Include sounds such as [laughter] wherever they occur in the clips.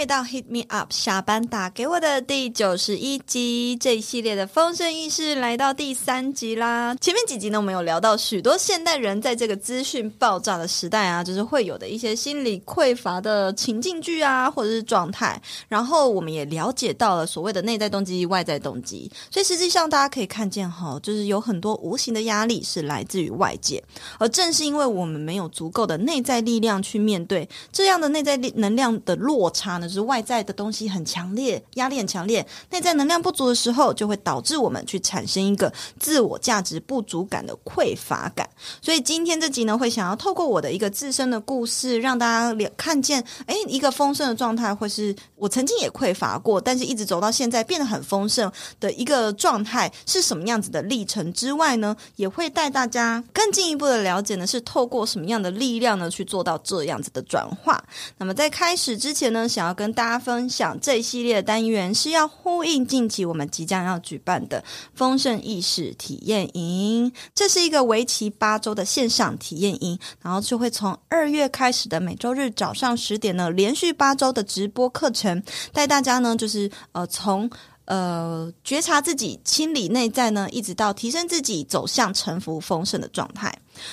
回到 Hit Me Up 下班打给我的第九十一集，这一系列的丰盛意识来到第三集啦。前面几集呢，我们有聊到许多现代人在这个资讯爆炸的时代啊，就是会有的一些心理匮乏的情境剧啊，或者是状态。然后我们也了解到了所谓的内在动机、外在动机。所以实际上大家可以看见哈，就是有很多无形的压力是来自于外界，而正是因为我们没有足够的内在力量去面对这样的内在力能量的落差。那就是外在的东西很强烈，压力很强烈，内在能量不足的时候，就会导致我们去产生一个自我价值不足感的匮乏感。所以今天这集呢，会想要透过我的一个自身的故事，让大家看见，哎，一个丰盛的状态，或是我曾经也匮乏过，但是一直走到现在变得很丰盛的一个状态是什么样子的历程之外呢，也会带大家更进一步的了解呢，是透过什么样的力量呢，去做到这样子的转化。那么在开始之前呢，想要跟大家分享这一系列的单元，是要呼应近期我们即将要举办的丰盛意识体验营。这是一个为期八周的线上体验营，然后就会从二月开始的每周日早上十点呢，连续八周的直播课程，带大家呢就是呃从呃觉察自己、清理内在呢，一直到提升自己，走向沉浮丰盛的状态。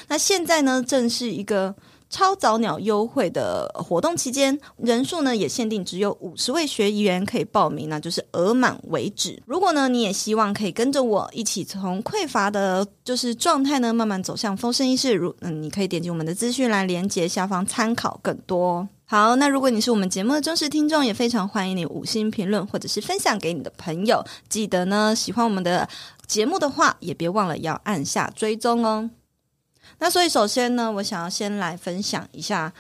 那现在呢，正是一个。超早鸟优惠的活动期间，人数呢也限定只有五十位学员可以报名，那就是额满为止。如果呢你也希望可以跟着我一起从匮乏的，就是状态呢慢慢走向丰盛意识，如嗯，你可以点击我们的资讯栏连接下方参考更多。好，那如果你是我们节目的忠实听众，也非常欢迎你五星评论或者是分享给你的朋友。记得呢喜欢我们的节目的话，也别忘了要按下追踪哦。那所以，首先呢，我想要先来分享一下，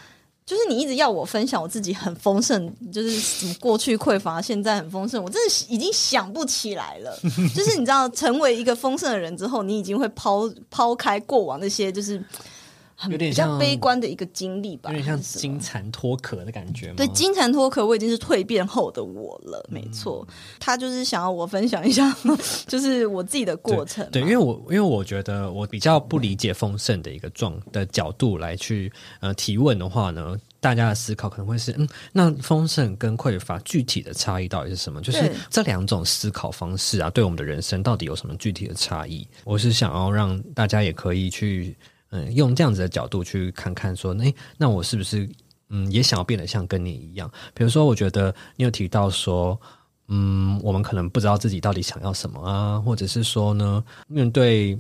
就是你一直要我分享我自己很丰盛，就是什么过去匮乏，现在很丰盛，我真的已经想不起来了。就是你知道，成为一个丰盛的人之后，你已经会抛抛开过往那些，就是。很比较悲观的一个经历吧，有点像金蝉脱壳的感觉？对，金蝉脱壳，我已经是蜕变后的我了，嗯、没错。他就是想要我分享一下，[laughs] 就是我自己的过程对。对，因为我因为我觉得我比较不理解丰盛的一个状的角度来去呃提问的话呢，大家的思考可能会是嗯，那丰盛跟匮乏具体的差异到底是什么？就是这两种思考方式啊，对我们的人生到底有什么具体的差异？我是想要让大家也可以去。嗯，用这样子的角度去看看，说，诶，那我是不是嗯也想要变得像跟你一样？比如说，我觉得你有提到说，嗯，我们可能不知道自己到底想要什么啊，或者是说呢，面对。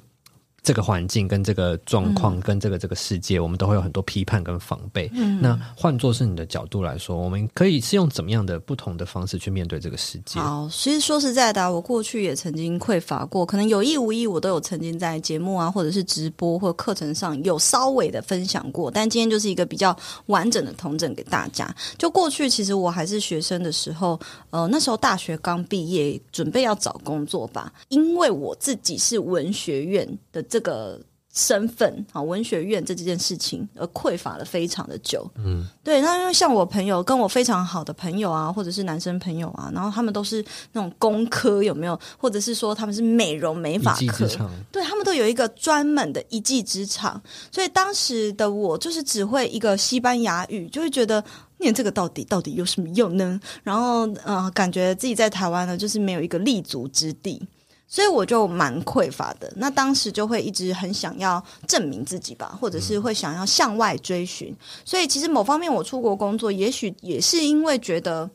这个环境跟这个状况跟这个这个世界，嗯、我们都会有很多批判跟防备。嗯、那换作是你的角度来说，我们可以是用怎么样的不同的方式去面对这个世界？好，其实说实在的，我过去也曾经匮乏过，可能有意无意，我都有曾经在节目啊，或者是直播或课程上有稍微的分享过。但今天就是一个比较完整的统整给大家。就过去，其实我还是学生的时候，呃，那时候大学刚毕业，准备要找工作吧，因为我自己是文学院的。这个身份啊，文学院这几件事情而匮乏了非常的久。嗯，对。那因为像我朋友，跟我非常好的朋友啊，或者是男生朋友啊，然后他们都是那种工科有没有？或者是说他们是美容美发科，对，他们都有一个专门的一技之长。所以当时的我就是只会一个西班牙语，就会觉得念这个到底到底有什么用呢？然后呃，感觉自己在台湾呢，就是没有一个立足之地。所以我就蛮匮乏的，那当时就会一直很想要证明自己吧，或者是会想要向外追寻。所以其实某方面我出国工作，也许也是因为觉得，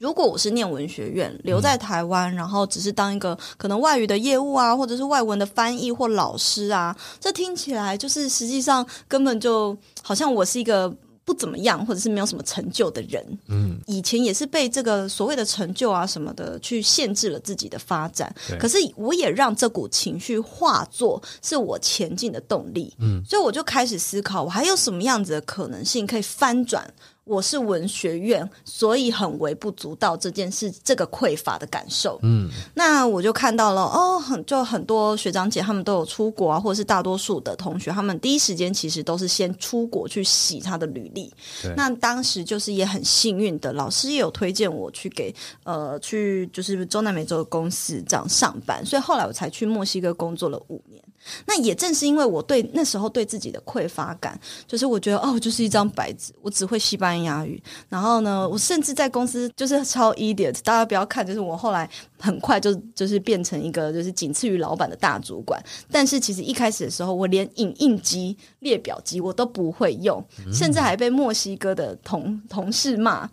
如果我是念文学院，留在台湾，然后只是当一个可能外语的业务啊，或者是外文的翻译或老师啊，这听起来就是实际上根本就好像我是一个。不怎么样，或者是没有什么成就的人，嗯，以前也是被这个所谓的成就啊什么的去限制了自己的发展。可是我也让这股情绪化作是我前进的动力，嗯，所以我就开始思考，我还有什么样子的可能性可以翻转我是文学院，所以很微不足道这件事，这个匮乏的感受。嗯，那我就看到了哦，很就很多学长姐他们都有出国啊，或者是大多数的同学，他们第一时间其实都是先出国去洗他的履历。那当时就是也很幸运的，老师也有推荐我去给呃去就是中南美洲的公司这样上班，所以后来我才去墨西哥工作了五年。那也正是因为我对那时候对自己的匮乏感，就是我觉得哦，我就是一张白纸，我只会西班牙。牙语，然后呢，我甚至在公司就是超 idiot，大家不要看，就是我后来很快就就是变成一个就是仅次于老板的大主管。但是其实一开始的时候，我连影印机、列表机我都不会用，甚至还被墨西哥的同同事骂。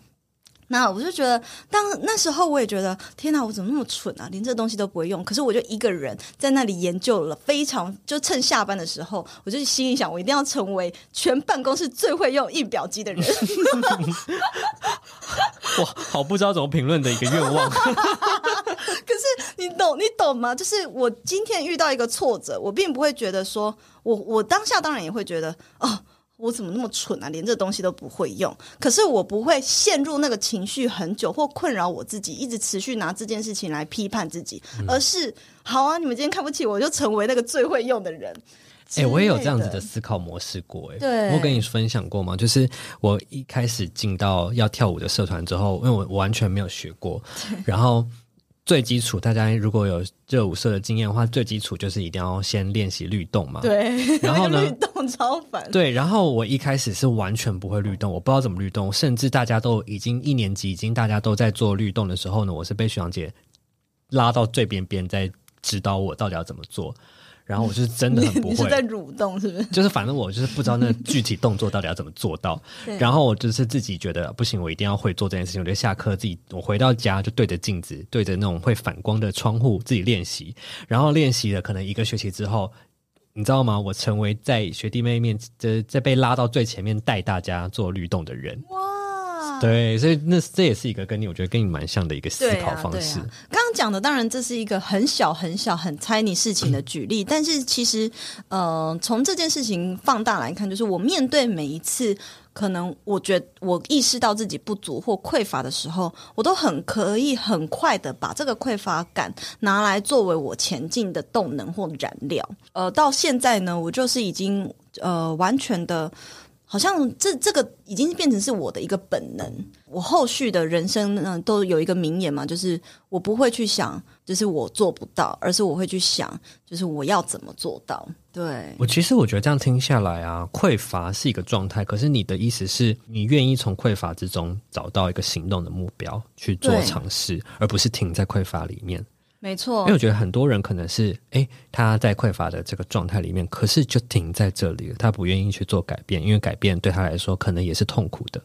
那我就觉得，当那时候我也觉得，天哪，我怎么那么蠢啊，连这东西都不会用。可是我就一个人在那里研究了，非常就趁下班的时候，我就心里想，我一定要成为全办公室最会用印表机的人。[laughs] [laughs] 哇，好不知道怎么评论的一个愿望。[laughs] 可是你懂，你懂吗？就是我今天遇到一个挫折，我并不会觉得说，我我当下当然也会觉得，哦。我怎么那么蠢啊？连这东西都不会用。可是我不会陷入那个情绪很久，或困扰我自己，一直持续拿这件事情来批判自己，嗯、而是好啊，你们今天看不起我，就成为那个最会用的人。哎、欸，我也有这样子的思考模式过、欸。哎，对，我跟你分享过吗？就是我一开始进到要跳舞的社团之后，因为我完全没有学过，然后。最基础，大家如果有热舞社的经验的话，最基础就是一定要先练习律动嘛。对，然后呢，[laughs] 律动超烦。对，然后我一开始是完全不会律动，我不知道怎么律动，甚至大家都已经一年级，已经大家都在做律动的时候呢，我是被徐阳姐拉到最边边，在指导我到底要怎么做。然后我就是真的很不会，你是在蠕动是不是？就是反正我就是不知道那具体动作到底要怎么做到。[laughs] 然后我就是自己觉得不行，我一定要会做这件事情。我就下课自己，我回到家就对着镜子，对着那种会反光的窗户自己练习。然后练习了可能一个学期之后，你知道吗？我成为在学弟妹面前，在被拉到最前面带大家做律动的人。对，所以那这也是一个跟你我觉得跟你蛮像的一个思考方式。刚刚讲的当然这是一个很小很小很猜你事情的举例，嗯、但是其实呃从这件事情放大来看，就是我面对每一次可能我觉得我意识到自己不足或匮乏的时候，我都很可以很快的把这个匮乏感拿来作为我前进的动能或燃料。呃，到现在呢，我就是已经呃完全的。好像这这个已经变成是我的一个本能。我后续的人生呢，都有一个名言嘛，就是我不会去想，就是我做不到，而是我会去想，就是我要怎么做到。对。我其实我觉得这样听下来啊，匮乏是一个状态，可是你的意思是你愿意从匮乏之中找到一个行动的目标去做尝试，而不是停在匮乏里面。没错，因为我觉得很多人可能是，诶，他在匮乏的这个状态里面，可是就停在这里了，他不愿意去做改变，因为改变对他来说可能也是痛苦的。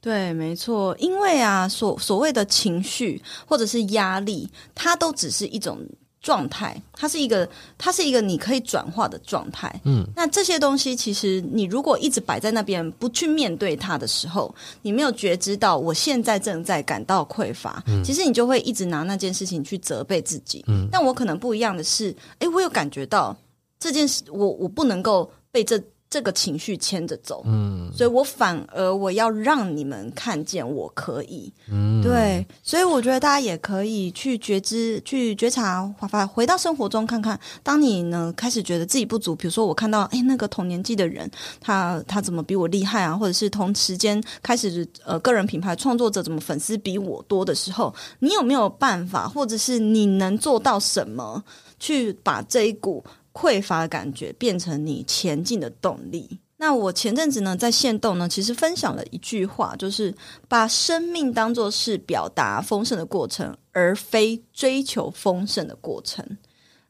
对，没错，因为啊，所所谓的情绪或者是压力，它都只是一种。状态，它是一个，它是一个你可以转化的状态。嗯，那这些东西其实你如果一直摆在那边不去面对它的时候，你没有觉知到我现在正在感到匮乏，嗯，其实你就会一直拿那件事情去责备自己。嗯，但我可能不一样的是，诶，我有感觉到这件事，我我不能够被这。这个情绪牵着走，嗯，所以我反而我要让你们看见我可以，嗯，对，所以我觉得大家也可以去觉知、去觉察，回到生活中看看。当你呢开始觉得自己不足，比如说我看到哎那个同年纪的人，他他怎么比我厉害啊？或者是同时间开始呃个人品牌创作者怎么粉丝比我多的时候，你有没有办法，或者是你能做到什么，去把这一股。匮乏的感觉变成你前进的动力。那我前阵子呢，在线动呢，其实分享了一句话，就是把生命当作是表达丰盛的过程，而非追求丰盛的过程。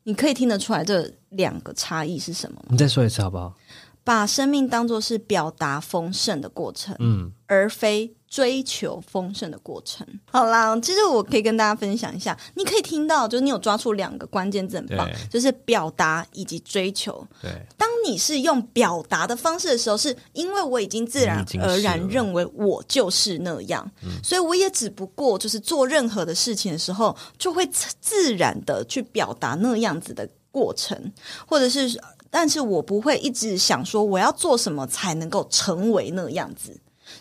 你可以听得出来这两个差异是什么吗？你再说一次好不好？把生命当作是表达丰盛的过程，嗯，而非。追求丰盛的过程。好啦，其实我可以跟大家分享一下，你可以听到，就是你有抓出两个关键字很棒，就是表达以及追求。对，当你是用表达的方式的时候，是因为我已经自然而然认为我就是那样，所以我也只不过就是做任何的事情的时候，就会自然的去表达那样子的过程，或者是，但是我不会一直想说我要做什么才能够成为那样子。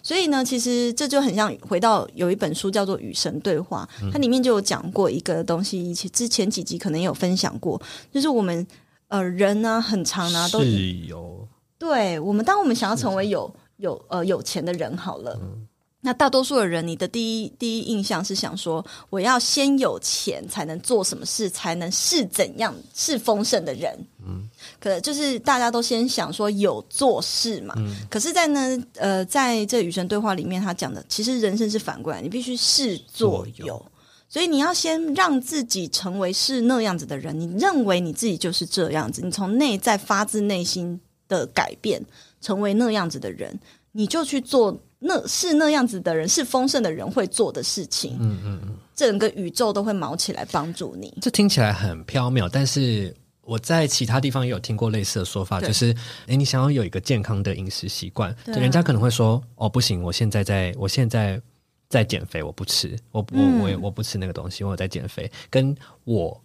所以呢，其实这就很像回到有一本书叫做《与神对话》，它里面就有讲过一个东西，以前之前几集可能也有分享过，就是我们呃人呢、啊、很长呢、啊、都是有。对我们，当我们想要成为有有呃有钱的人好了。嗯那大多数的人，你的第一第一印象是想说，我要先有钱才能做什么事，才能是怎样是丰盛的人。嗯，可就是大家都先想说有做事嘛。嗯，可是，在呢，呃，在这与神对话里面，他讲的其实人生是反过来，你必须是做有，有，所以你要先让自己成为是那样子的人。你认为你自己就是这样子，你从内在发自内心的改变，成为那样子的人，你就去做。那是那样子的人，是丰盛的人会做的事情。嗯嗯嗯，整个宇宙都会毛起来帮助你。这听起来很飘渺，但是我在其他地方也有听过类似的说法，就是，诶，你想要有一个健康的饮食习惯，人家可能会说，哦，不行，我现在在，我现在在减肥，我不吃，我我我不吃那个东西，我在减肥，跟我。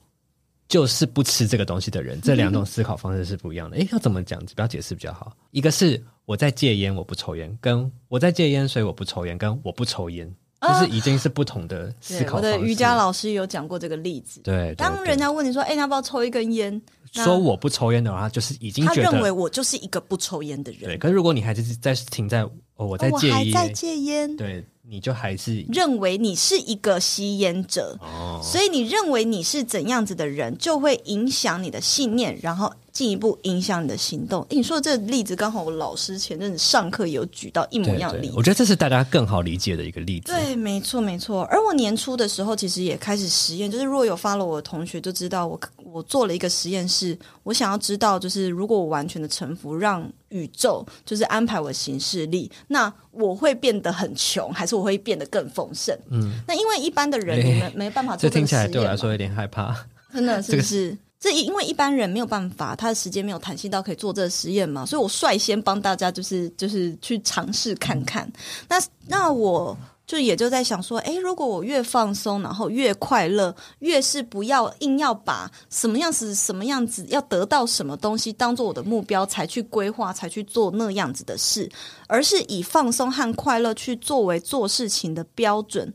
就是不吃这个东西的人，这两种思考方式是不一样的。诶，要怎么讲？不要解释比较好。一个是我在戒烟，我不抽烟；跟我在戒烟，所以我不抽烟；跟我不抽烟，就是已经是不同的思考方式。我的瑜伽老师有讲过这个例子。对，对，对，当人家问你说：“哎，你要不要抽一根烟？”说我不抽烟的话，就是已经觉得他认为我就是一个不抽烟的人。对，可是如果你还是在停在哦，我在戒烟，我还在戒烟，对。你就还是认为你是一个吸烟者，哦，所以你认为你是怎样子的人，就会影响你的信念，然后。进一步影响你的行动。你说的这个例子，刚好我老师前阵子上课有举到一模一样的例子。对对，我觉得这是大家更好理解的一个例子。对，没错，没错。而我年初的时候，其实也开始实验，就是如果有 follow 我的同学就知道我，我我做了一个实验室，我想要知道，就是如果我完全的臣服，让宇宙就是安排我行事力，那我会变得很穷，还是我会变得更丰盛？嗯，那因为一般的人你们没办法做这，这听起来对我来说有点害怕，真的是不是？这个这因为一般人没有办法，他的时间没有弹性到可以做这个实验嘛，所以我率先帮大家就是就是去尝试看看。那那我就也就在想说，诶，如果我越放松，然后越快乐，越是不要硬要把什么样子什么样子要得到什么东西当做我的目标才去规划，才去做那样子的事，而是以放松和快乐去作为做事情的标准。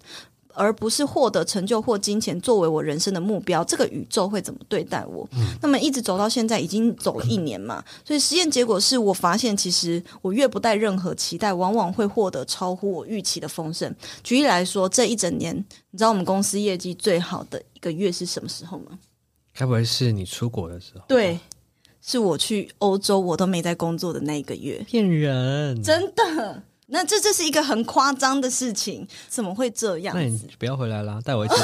而不是获得成就或金钱作为我人生的目标，这个宇宙会怎么对待我？嗯、那么一直走到现在，已经走了一年嘛，所以实验结果是我发现，其实我越不带任何期待，往往会获得超乎我预期的丰盛。举例来说，这一整年，你知道我们公司业绩最好的一个月是什么时候吗？该不会是你出国的时候？对，是我去欧洲，我都没在工作的那一个月。骗人，真的。那这这是一个很夸张的事情，怎么会这样？那你不要回来啦，带我一起走。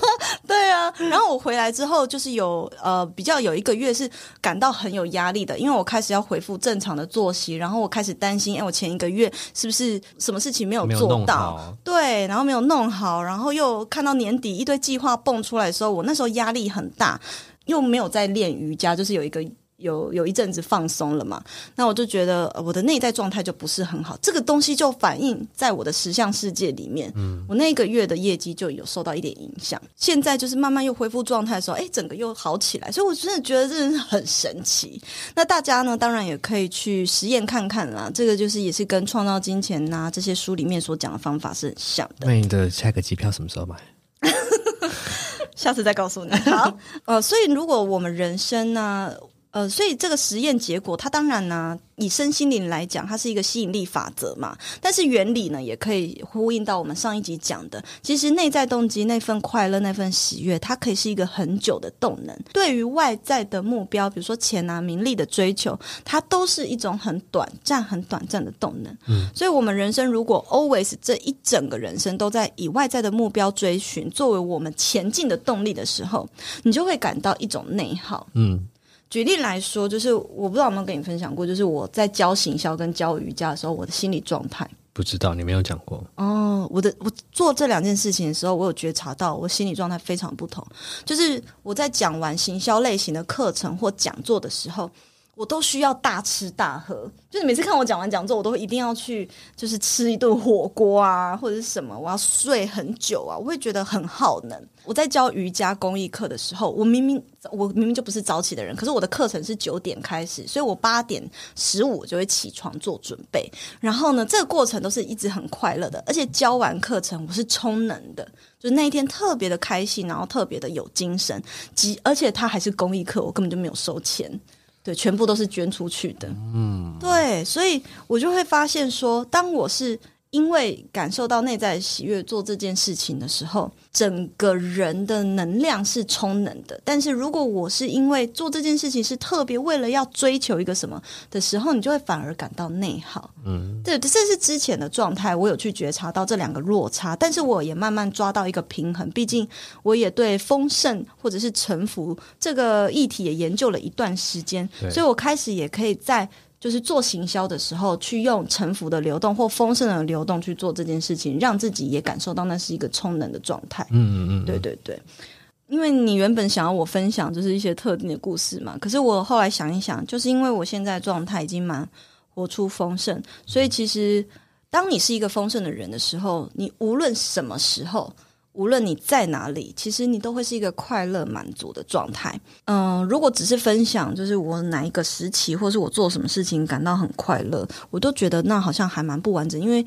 [laughs] 对啊，然后我回来之后，就是有呃比较有一个月是感到很有压力的，因为我开始要恢复正常的作息，然后我开始担心，哎，我前一个月是不是什么事情没有做到？对，然后没有弄好，然后又看到年底一堆计划蹦出来的时候，我那时候压力很大，又没有在练瑜伽，就是有一个。有有一阵子放松了嘛，那我就觉得我的内在状态就不是很好，这个东西就反映在我的实相世界里面。嗯，我那个月的业绩就有受到一点影响。现在就是慢慢又恢复状态的时候，哎，整个又好起来，所以我真的觉得真的是很神奇。那大家呢，当然也可以去实验看看啦。这个就是也是跟创造金钱呐、啊、这些书里面所讲的方法是很像的。那你的下个机票什么时候买？[laughs] 下次再告诉你。好，[laughs] 呃，所以如果我们人生呢、啊？呃，所以这个实验结果，它当然呢、啊，以身心灵来讲，它是一个吸引力法则嘛。但是原理呢，也可以呼应到我们上一集讲的，其实内在动机那份快乐、那份喜悦，它可以是一个很久的动能。对于外在的目标，比如说钱啊、名利的追求，它都是一种很短暂、很短暂的动能。嗯，所以我们人生如果 always 这一整个人生都在以外在的目标追寻作为我们前进的动力的时候，你就会感到一种内耗。嗯。举例来说，就是我不知道有没有跟你分享过，就是我在教行销跟教瑜伽的时候，我的心理状态。不知道，你没有讲过。哦，我的我做这两件事情的时候，我有觉察到我心理状态非常不同。就是我在讲完行销类型的课程或讲座的时候，我都需要大吃大喝，就是每次看我讲完讲座，我都一定要去，就是吃一顿火锅啊，或者是什么，我要睡很久啊，我会觉得很耗能。我在教瑜伽公益课的时候，我明明我明明就不是早起的人，可是我的课程是九点开始，所以我八点十五就会起床做准备。然后呢，这个过程都是一直很快乐的，而且教完课程我是充能的，就那一天特别的开心，然后特别的有精神。及而且它还是公益课，我根本就没有收钱。对，全部都是捐出去的。嗯，对，所以我就会发现说，当我是。因为感受到内在的喜悦，做这件事情的时候，整个人的能量是充能的。但是如果我是因为做这件事情是特别为了要追求一个什么的时候，你就会反而感到内耗。嗯，对，这是之前的状态，我有去觉察到这两个落差，但是我也慢慢抓到一个平衡。毕竟我也对丰盛或者是臣服这个议题也研究了一段时间，所以我开始也可以在。就是做行销的时候，去用沉浮的流动或丰盛的流动去做这件事情，让自己也感受到那是一个充能的状态。嗯嗯嗯，对对对。因为你原本想要我分享就是一些特定的故事嘛，可是我后来想一想，就是因为我现在状态已经蛮活出丰盛，所以其实当你是一个丰盛的人的时候，你无论什么时候。无论你在哪里，其实你都会是一个快乐满足的状态。嗯，如果只是分享，就是我哪一个时期，或是我做什么事情感到很快乐，我都觉得那好像还蛮不完整。因为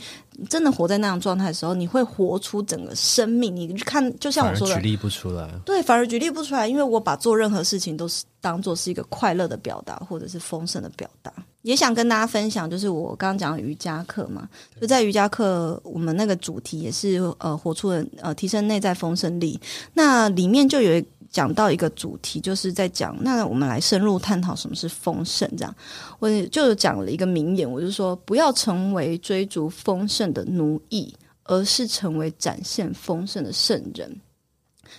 真的活在那样状态的时候，你会活出整个生命。你看，就像我说的，举例不出来。对，反而举例不出来，因为我把做任何事情都是当做是一个快乐的表达，或者是丰盛的表达。也想跟大家分享，就是我刚刚讲的瑜伽课嘛，就在瑜伽课，我们那个主题也是呃，活出了呃，提升内在丰盛力。那里面就有讲到一个主题，就是在讲，那我们来深入探讨什么是丰盛。这样，我就讲了一个名言，我就说，不要成为追逐丰盛的奴役，而是成为展现丰盛的圣人。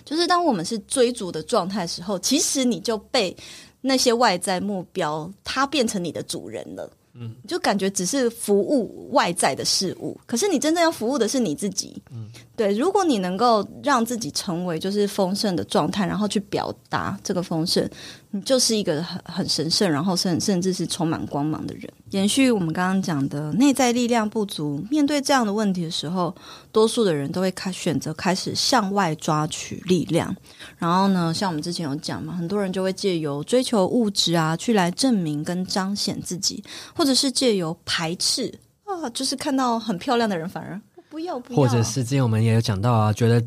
就是当我们是追逐的状态的时候，其实你就被。那些外在目标，它变成你的主人了，嗯，就感觉只是服务外在的事物，可是你真正要服务的是你自己，嗯，对。如果你能够让自己成为就是丰盛的状态，然后去表达这个丰盛。你就是一个很很神圣，然后甚甚至是充满光芒的人。延续我们刚刚讲的内在力量不足，面对这样的问题的时候，多数的人都会开选择开始向外抓取力量。然后呢，像我们之前有讲嘛，很多人就会借由追求物质啊，去来证明跟彰显自己，或者是借由排斥啊，就是看到很漂亮的人反而不要不要，或者是之前我们也有讲到啊，觉得。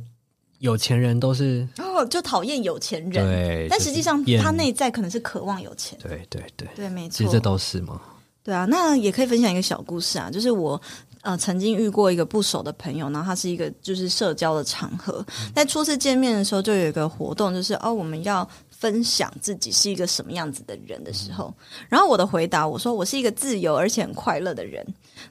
有钱人都是哦，就讨厌有钱人。对，但实际上他内在可能是渴望有钱。对对对对，没错，其实这都是吗？对啊，那也可以分享一个小故事啊，就是我呃曾经遇过一个不熟的朋友，然后他是一个就是社交的场合，嗯、在初次见面的时候就有一个活动，就是哦我们要分享自己是一个什么样子的人的时候，嗯、然后我的回答我说我是一个自由而且很快乐的人，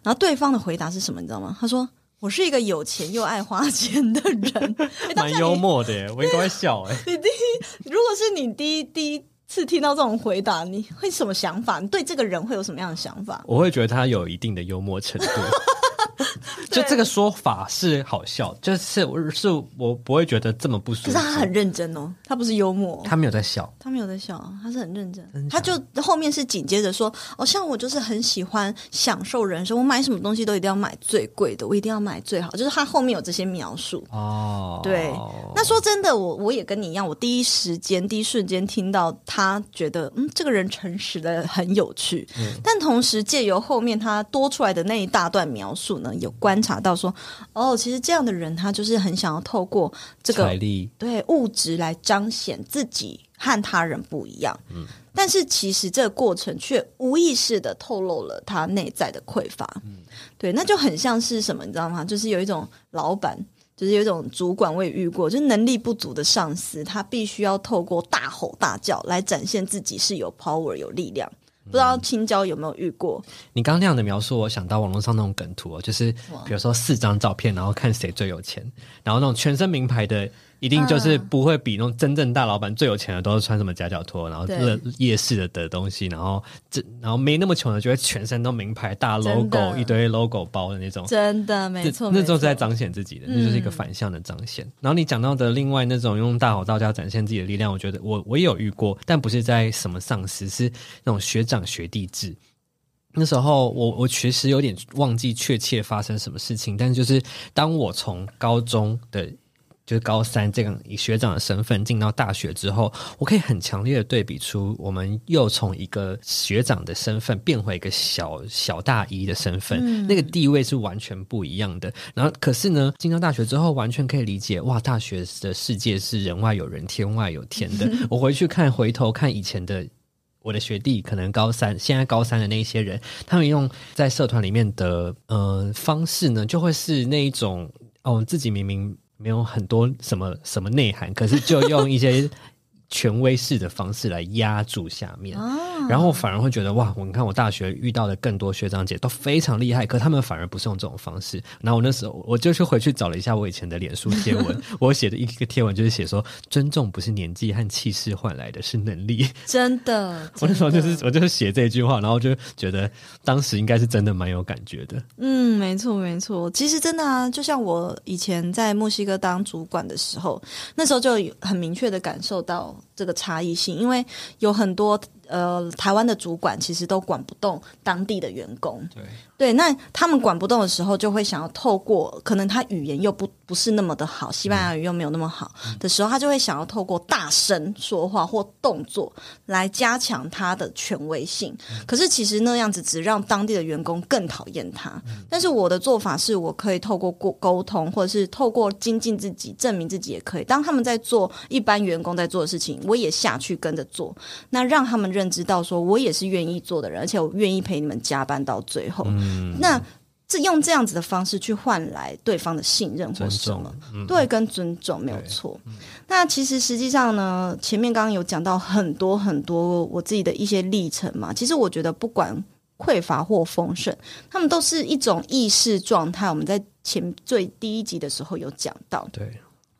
然后对方的回答是什么？你知道吗？他说。我是一个有钱又爱花钱的人，[laughs] 蛮幽默的耶，我应该会笑哎。你第一，如果是你第一第一次听到这种回答，你会什么想法？你对这个人会有什么样的想法？我会觉得他有一定的幽默程度。[laughs] 就这个说法是好笑，就是我是我不会觉得这么不舒服。可是他很认真哦，他不是幽默，他没有在笑，他没有在笑，他是很认真。他就后面是紧接着说：“哦，像我就是很喜欢享受人生，我买什么东西都一定要买最贵的，我一定要买最好。”就是他后面有这些描述哦。对，那说真的，我我也跟你一样，我第一时间、第一瞬间听到他觉得嗯，这个人诚实的很有趣，嗯，但同时借由后面他多出来的那一大段描述呢，有观察到说，哦，其实这样的人他就是很想要透过这个对物质来彰显自己和他人不一样。嗯，但是其实这个过程却无意识的透露了他内在的匮乏。嗯，对，那就很像是什么，你知道吗？就是有一种老板，就是有一种主管，我也遇过，就是能力不足的上司，他必须要透过大吼大叫来展现自己是有 power 有力量。不知道青椒有没有遇过？你刚刚那样的描述，我想到网络上那种梗图哦，就是比如说四张照片，然后看谁最有钱，然后那种全身名牌的一定就是不会比那种真正大老板最有钱的都是穿什么夹脚拖，然后夜市的的东西，然后这然后没那么穷的就会全身都名牌大 logo 一堆 logo 包的那种，真的没错，那种是在彰显自己的，那就是一个反向的彰显。然后你讲到的另外那种用大吼大叫展现自己的力量，我觉得我我也有遇过，但不是在什么上司，是那种学长学弟制。那时候我我确实有点忘记确切发生什么事情，但是就是当我从高中的。就是高三这样以学长的身份进到大学之后，我可以很强烈的对比出，我们又从一个学长的身份变回一个小小大一的身份，嗯，那个地位是完全不一样的。然后，可是呢，进到大学之后，完全可以理解，哇，大学的世界是人外有人，天外有天的。[laughs] 我回去看，回头看以前的我的学弟，可能高三，现在高三的那些人，他们用在社团里面的呃方式呢，就会是那一种，哦，自己明明。没有很多什么什么内涵，可是就用一些。权威式的方式来压住下面，哦，然后反而会觉得哇，我你看我大学遇到的更多学长姐都非常厉害，可他们反而不是用这种方式。然后我那时候我就是回去找了一下我以前的脸书贴文，[laughs] 我写的一个贴文就是写说，尊重不是年纪和气势换来的，是能力。[laughs] [laughs] 真的，我那时候就是我就是写这句话，然后就觉得当时应该是真的蛮有感觉的。嗯，没错没错，其实真的啊，就像我以前在墨西哥当主管的时候，那时候就很明确的感受到。这个差异性，因为有很多。呃，台湾的主管其实都管不动当地的员工，对对，那他们管不动的时候，就会想要透过可能他语言又不不是那么的好，西班牙语又没有那么好的时候，他就会想要透过大声说话或动作来加强他的权威性。可是其实那样子只让当地的员工更讨厌他。但是我的做法是我可以透过过沟通，或者是透过精进自己，证明自己也可以。当他们在做一般员工在做的事情，我也下去跟着做，那让他们认。知到说，我也是愿意做的人，而且我愿意陪你们加班到最后。嗯、那这用这样子的方式去换来对方的信任或什么，嗯、对，跟尊重没有错。嗯、那其实实际上呢，前面刚刚有讲到很多很多我自己的一些历程嘛。其实我觉得，不管匮乏或丰盛，他们都是一种意识状态。我们在前最第一集的时候有讲到，对。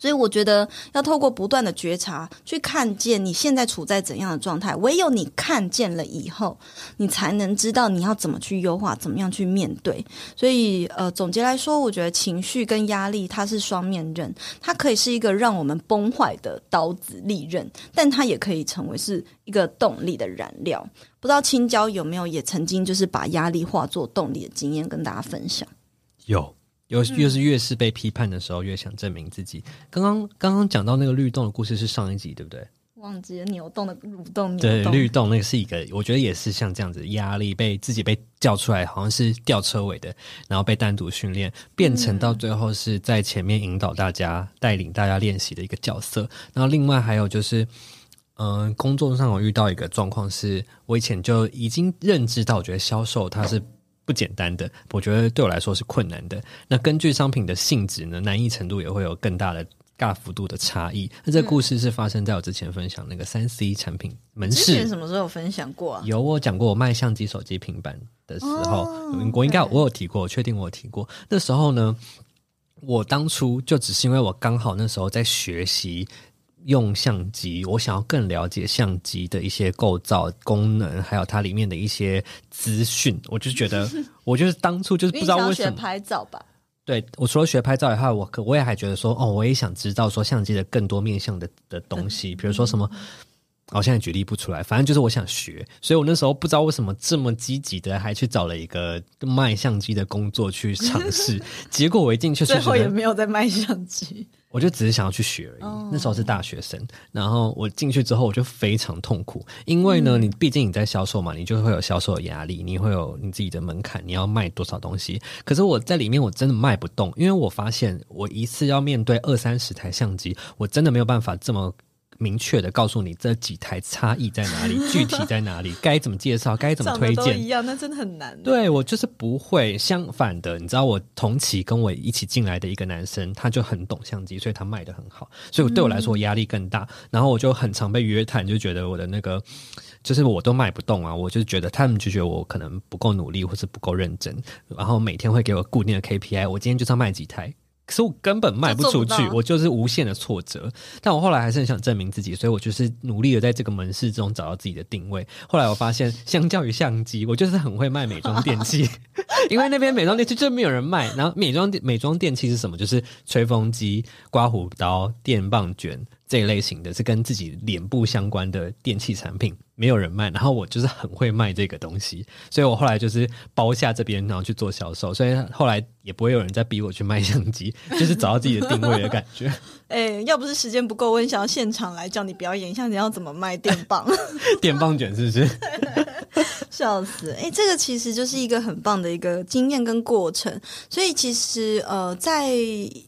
所以我觉得要透过不断的觉察，去看见你现在处在怎样的状态。唯有你看见了以后，你才能知道你要怎么去优化，怎么样去面对。所以，呃，总结来说，我觉得情绪跟压力它是双面刃，它可以是一个让我们崩坏的刀子利刃，但它也可以成为是一个动力的燃料。不知道青椒有没有也曾经就是把压力化作动力的经验跟大家分享？有。又越是越是被批判的时候，越想证明自己。刚刚刚刚讲到那个律动的故事是上一集，对不对？忘记了扭动的蠕动，对，律动那个是一个，我觉得也是像这样子，压力被自己被叫出来，好像是吊车尾的，然后被单独训练，变成到最后是在前面引导大家、带领大家练习的一个角色。然后另外还有就是，嗯、呃，工作上我遇到一个状况是，我以前就已经认知到，我觉得销售它是。不简单的，我觉得对我来说是困难的。那根据商品的性质呢，难易程度也会有更大的大幅度的差异。那这故事是发生在我之前分享那个三 C 产品门市。之前什么时候有分享过啊？有，我讲过我卖相机、手机、平板的时候，哦、我应该我有提过，我确定我有提过。那时候呢，我当初就只是因为我刚好那时候在学习。用相机，我想要更了解相机的一些构造、功能，还有它里面的一些资讯。我就觉得，[laughs] 我就是当初就是不知道为什么拍照吧。对，我除了学拍照以外，我可我也还觉得说，哦，我也想知道说相机的更多面向的的东西，比如说什么。我现在举例不出来，反正就是我想学，所以我那时候不知道为什么这么积极的，还去找了一个卖相机的工作去 [laughs] 尝试。结果我一进去，最后也没有在卖相机。我就只是想要去学而已。Oh. 那时候是大学生，然后我进去之后，我就非常痛苦，因为呢，你毕竟你在销售嘛，你就会有销售的压力，你会有你自己的门槛，你要卖多少东西。可是我在里面我真的卖不动，因为我发现我一次要面对二三十台相机，我真的没有办法这么。明确的告诉你这几台差异在哪里，[laughs] 具体在哪里，该怎么介绍，该怎么推荐，一样，那真的很难。对，我就是不会。相反的，你知道，我同期跟我一起进来的一个男生，他就很懂相机，所以他卖的很好。所以对我来说压力更大。嗯、然后我就很常被约谈，就觉得我的那个就是我都卖不动啊。我就觉得他们就觉得我可能不够努力，或是不够认真。然后每天会给我固定的 KPI，我今天就是要卖几台。可是我根本卖不出去，就我就是无限的挫折。但我后来还是很想证明自己，所以我就是努力的在这个门市中找到自己的定位。后来我发现，相较于相机，我就是很会卖美妆电器，[laughs] 因为那边美妆电器就没有人卖。然后美妆电美妆电器是什么？就是吹风机、刮胡刀、电棒卷。这一类型的是跟自己脸部相关的电器产品，没有人卖，然后我就是很会卖这个东西，所以我后来就是包下这边，然后去做销售，所以后来也不会有人再逼我去卖相机，就是找到自己的定位的感觉。[laughs] 哎，要不是时间不够，我很想要现场来教你表演一下你要怎么卖电棒、[laughs] 电棒卷，是不是？[laughs] 笑死！哎，这个其实就是一个很棒的一个经验跟过程。所以其实呃，在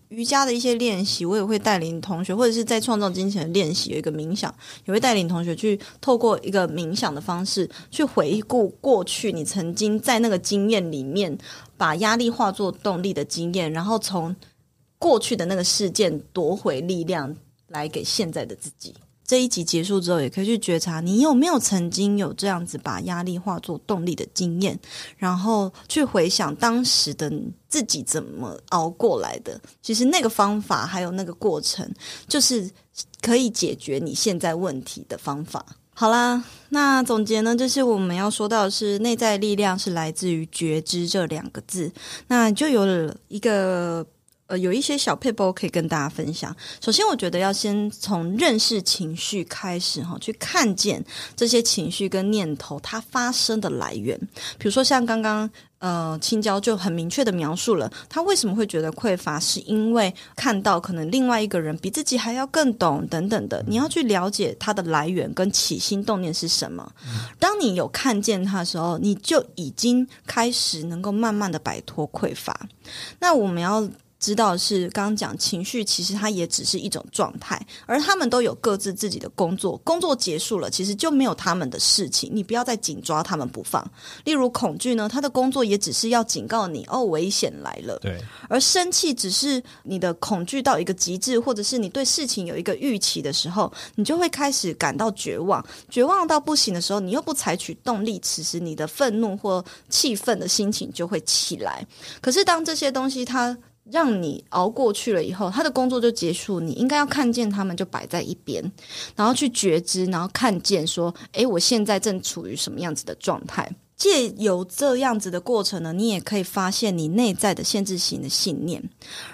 瑜伽的一些练习，我也会带领同学，或者是在创造金钱的练习，有一个冥想，也会带领同学去透过一个冥想的方式去回顾过去你曾经在那个经验里面把压力化作动力的经验，然后从过去的那个事件夺回力量，来给现在的自己。这一集结束之后，也可以去觉察你有没有曾经有这样子把压力化作动力的经验，然后去回想当时的自己怎么熬过来的。其实那个方法还有那个过程，就是可以解决你现在问题的方法。好啦，那总结呢，就是我们要说到的是内在力量是来自于觉知这两个字，那就有了一个。呃，有一些小撇步可以跟大家分享。首先，我觉得要先从认识情绪开始哈，去看见这些情绪跟念头它发生的来源。比如说，像刚刚呃青椒就很明确的描述了他为什么会觉得匮乏，是因为看到可能另外一个人比自己还要更懂等等的。你要去了解它的来源跟起心动念是什么。当你有看见它的时候，你就已经开始能够慢慢的摆脱匮乏。那我们要。知道是刚刚讲情绪，其实它也只是一种状态，而他们都有各自自己的工作，工作结束了，其实就没有他们的事情，你不要再紧抓他们不放。例如恐惧呢，他的工作也只是要警告你哦，危险来了。对，而生气只是你的恐惧到一个极致，或者是你对事情有一个预期的时候，你就会开始感到绝望，绝望到不行的时候，你又不采取动力，此时你的愤怒或气愤的心情就会起来。可是当这些东西它让你熬过去了以后，他的工作就结束。你应该要看见他们就摆在一边，然后去觉知，然后看见说：“诶，我现在正处于什么样子的状态？”借由这样子的过程呢，你也可以发现你内在的限制型的信念。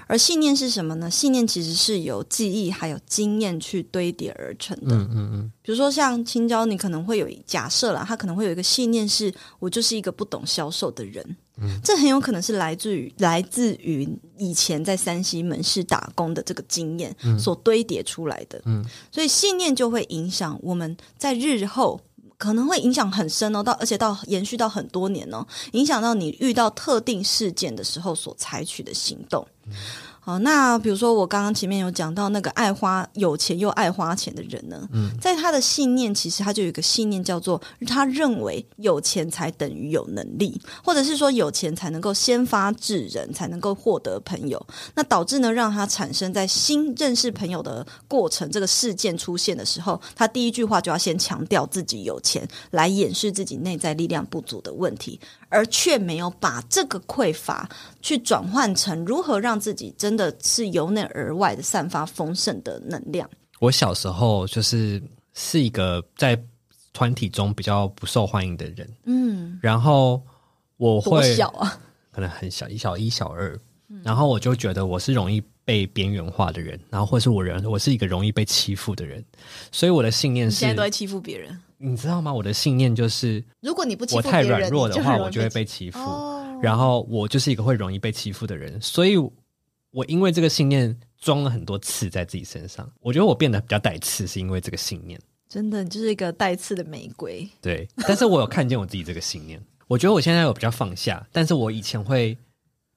而信念是什么呢？信念其实是由记忆还有经验去堆叠而成的。嗯嗯嗯。比如说像青椒，你可能会有假设了，他可能会有一个信念是：我就是一个不懂销售的人。嗯，这很有可能是来自于来自于以前在山西门市打工的这个经验所堆叠出来的。嗯，所以信念就会影响我们在日后可能会影响很深哦，到而且到延续到很多年哦，影响到你遇到特定事件的时候所采取的行动。嗯好，那比如说我刚刚前面有讲到那个爱花、有钱又爱花钱的人呢，嗯，在他的信念，其实他就有一个信念叫做，他认为有钱才等于有能力，或者是说有钱才能够先发制人，才能够获得朋友。那导致呢，让他产生在新认识朋友的过程，这个事件出现的时候，他第一句话就要先强调自己有钱，来掩饰自己内在力量不足的问题。而却没有把这个匮乏去转换成如何让自己真的是由内而外的散发丰盛的能量。我小时候就是是一个在团体中比较不受欢迎的人，嗯，然后我会小啊，可能很小，一小一小二，然后我就觉得我是容易被边缘化的人，然后或是我人，我是一个容易被欺负的人，所以我的信念是现在都在欺负别人。你知道吗？我的信念就是，如果你不欺负我太软弱的话，我就会被欺负。哦、然后我就是一个会容易被欺负的人，所以我因为这个信念装了很多刺在自己身上。我觉得我变得比较带刺，是因为这个信念。真的，你就是一个带刺的玫瑰。对，但是我有看见我自己这个信念。我觉得我现在有比较放下，但是我以前会。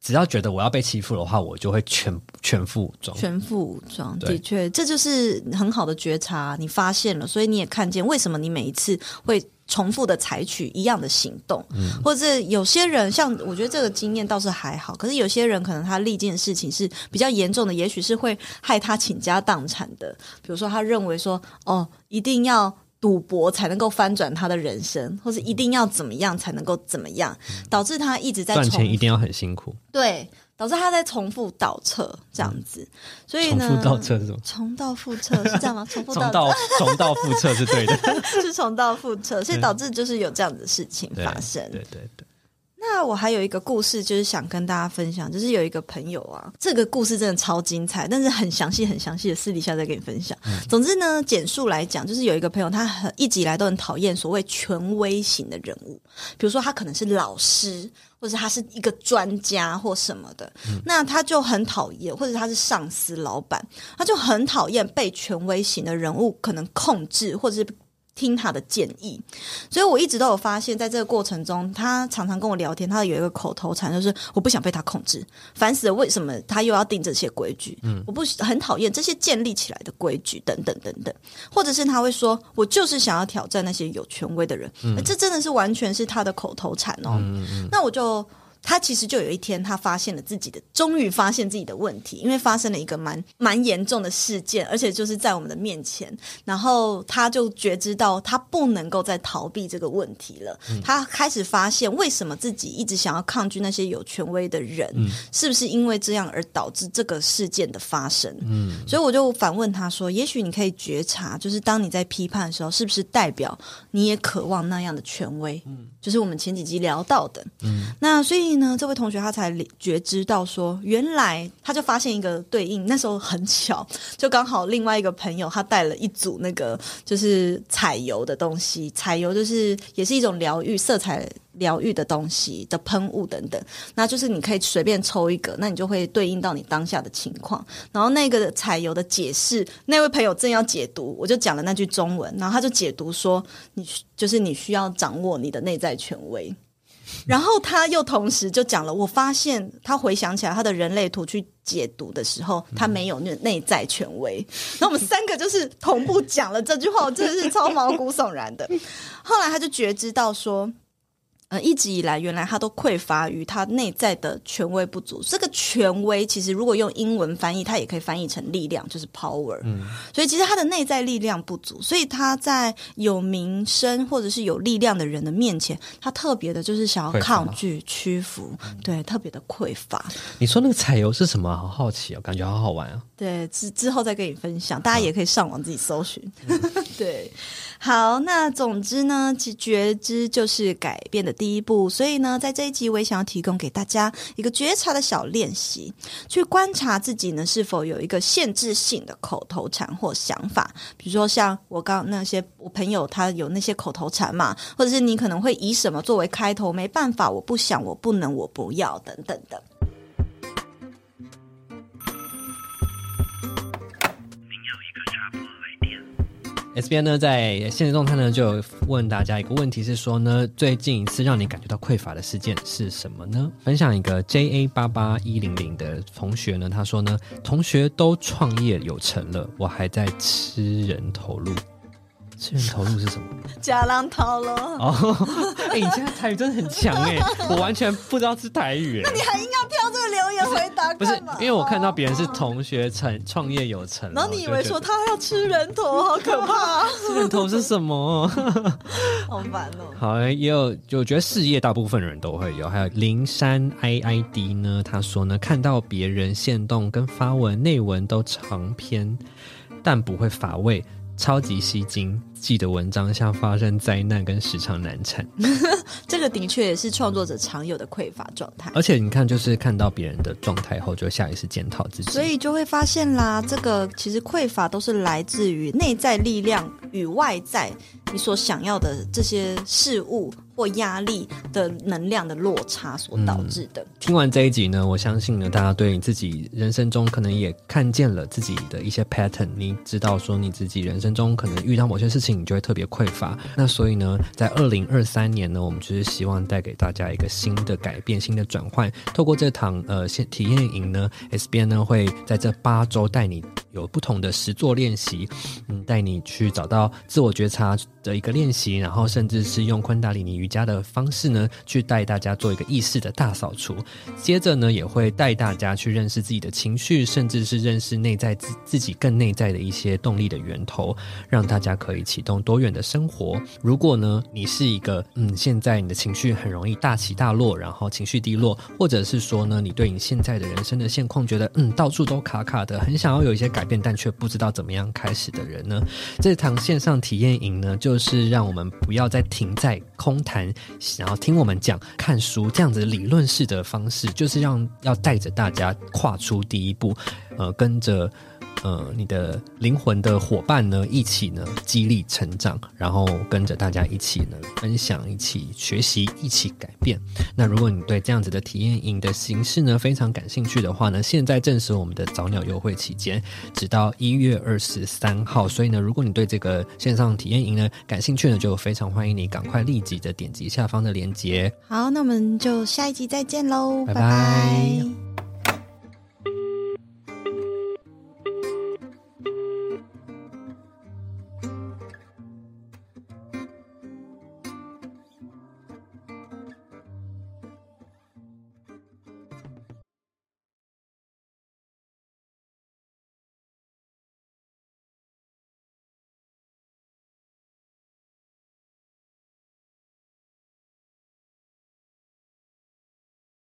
只要觉得我要被欺负的话，我就会全全副武装。全副武装，的确，这就是很好的觉察。你发现了，所以你也看见为什么你每一次会重复的采取一样的行动，嗯、或者有些人像我觉得这个经验倒是还好，可是有些人可能他历经的事情是比较严重的，也许是会害他倾家荡产的。比如说，他认为说，哦，一定要。赌博才能够翻转他的人生，或者一定要怎么样才能够怎么样，导致他一直在赚钱一定要很辛苦。对，导致他在重复倒车这样子。所以呢，重复倒车是什么？重蹈覆辙是这样吗？[laughs] 重复倒重蹈覆辙是对的，[laughs] 是重蹈覆辙，所以导致就是有这样子的事情发生。对对对。对那我还有一个故事，就是想跟大家分享，就是有一个朋友啊，这个故事真的超精彩，但是很详细、很详细的私底下再跟你分享。嗯、总之呢，简述来讲，就是有一个朋友，他很一直以来都很讨厌所谓权威型的人物，比如说他可能是老师，或者他是一个专家或什么的，嗯、那他就很讨厌，或者他是上司、老板，他就很讨厌被权威型的人物可能控制，或者是。听他的建议，所以我一直都有发现，在这个过程中，他常常跟我聊天，他有一个口头禅，就是我不想被他控制，烦死了，为什么他又要定这些规矩？嗯，我不很讨厌这些建立起来的规矩，等等等等，或者是他会说，我就是想要挑战那些有权威的人，嗯，这真的是完全是他的口头禅哦。嗯嗯嗯，那我就。他其实就有一天，他发现了自己的，终于发现自己的问题，因为发生了一个蛮蛮严重的事件，而且就是在我们的面前，然后他就觉知到他不能够再逃避这个问题了。嗯、他开始发现，为什么自己一直想要抗拒那些有权威的人，嗯、是不是因为这样而导致这个事件的发生？嗯，所以我就反问他说：“也许你可以觉察，就是当你在批判的时候，是不是代表你也渴望那样的权威？”嗯，就是我们前几集聊到的。嗯，那所以。呢，这位同学他才觉知到说，原来他就发现一个对应。那时候很巧，[laughs] 就刚好另外一个朋友他带了一组那个就是彩油的东西，彩油就是也是一种疗愈、色彩疗愈的东西的喷雾等等。那就是你可以随便抽一个，那你就会对应到你当下的情况。然后那个彩油的解释，那位朋友正要解读，我就讲了那句中文，然后他就解读说，你就是你需要掌握你的内在权威。[laughs] 然后他又同时就讲了，我发现他回想起来，他的人类图去解读的时候，他没有那内在权威。[laughs] 那我们三个就是同步讲了这句话，我真的是超毛骨悚然的。后来他就觉知到说。一直以来，原来他都匮乏于他内在的权威不足。这个权威其实如果用英文翻译，它也可以翻译成力量，就是 power。嗯，所以其实他的内在力量不足，所以他在有名声或者是有力量的人的面前，他特别的就是想要抗拒、屈服，对，特别的匮乏。你说那个彩油是什么？好好奇哦，感觉好好玩啊。对，之之后再跟你分享，大家也可以上网自己搜寻。[laughs] 嗯、对。好，那总之呢，其觉知就是改变的第一步。所以呢，在这一集，我也想要提供给大家一个觉察的小练习，去观察自己呢是否有一个限制性的口头禅或想法。比如说，像我刚那些我朋友，他有那些口头禅嘛，或者是你可能会以什么作为开头？没办法，我不想，我不能，我不要，等等的。S B N 呢，在现实动态呢，就问大家一个问题是说呢，最近一次让你感觉到匮乏的事件是什么呢？分享一个 J A 八八一零零的同学呢，他说呢，同学都创业有成了，我还在吃人头路。吃人头路是什么？假狼头了哦！[laughs] 哎、欸，你现在台语真的很强哎，[laughs] 我完全不知道是台语。那你还硬要挑这个留言回答？不是，因为我看到别人是同学成创业有成，然后你以为说他要吃人头，好可怕、啊！[laughs] 吃人头是什么？好烦哦。好，也有，就我觉得事业大部分人都会有。还有灵山 I I D 呢，他说呢，看到别人现动跟发文内文都长篇，但不会乏味。超级吸睛，记的文章像发生灾难跟时常难产，[laughs] 这个的确也是创作者常有的匮乏状态。而且你看，就是看到别人的状态后，就下意识检讨自己，所以就会发现啦，这个其实匮乏都是来自于内在力量与外在你所想要的这些事物。或压力的能量的落差所导致的。嗯，听完这一集呢，我相信呢，大家对你自己人生中可能也看见了自己的一些 pattern。你知道说你自己人生中可能遇到某些事情，你就会特别匮乏。那所以呢，在二零二三年呢，我们就是希望带给大家一个新的改变、新的转换。透过这堂呃体验营呢，S 编呢会在这八周带你有不同的实作练习，嗯，带你去找到自我觉察的一个练习，然后甚至是用昆达里尼瑜伽的方式呢，去带大家做一个意识的大扫除。接着呢，也会带大家去认识自己的情绪，甚至是认识内在自自己更内在的一些动力的源头，让大家可以启动多元的生活。如果呢，你是一个嗯，现在你的情绪很容易大起大落，然后情绪低落，或者是说呢，你对你现在的人生的现况觉得嗯，到处都卡卡的，很想要有一些改变，但却不知道怎么样开始的人呢，这堂线上体验营呢，就是让我们不要再停在空谈，然后听我们讲、看书这样子理论式的方式，就是让要带着大家跨出第一步，呃，跟着。呃，你的灵魂的伙伴呢，一起呢激励成长，然后跟着大家一起呢分享，一起学习，一起改变。那如果你对这样子的体验营的形式呢非常感兴趣的话呢，现在正是我们的早鸟优惠期间，直到一月二十三号。所以呢，如果你对这个线上体验营呢感兴趣呢，就非常欢迎你赶快立即的点击下方的链接。好，那我们就下一集再见喽，拜拜。拜拜。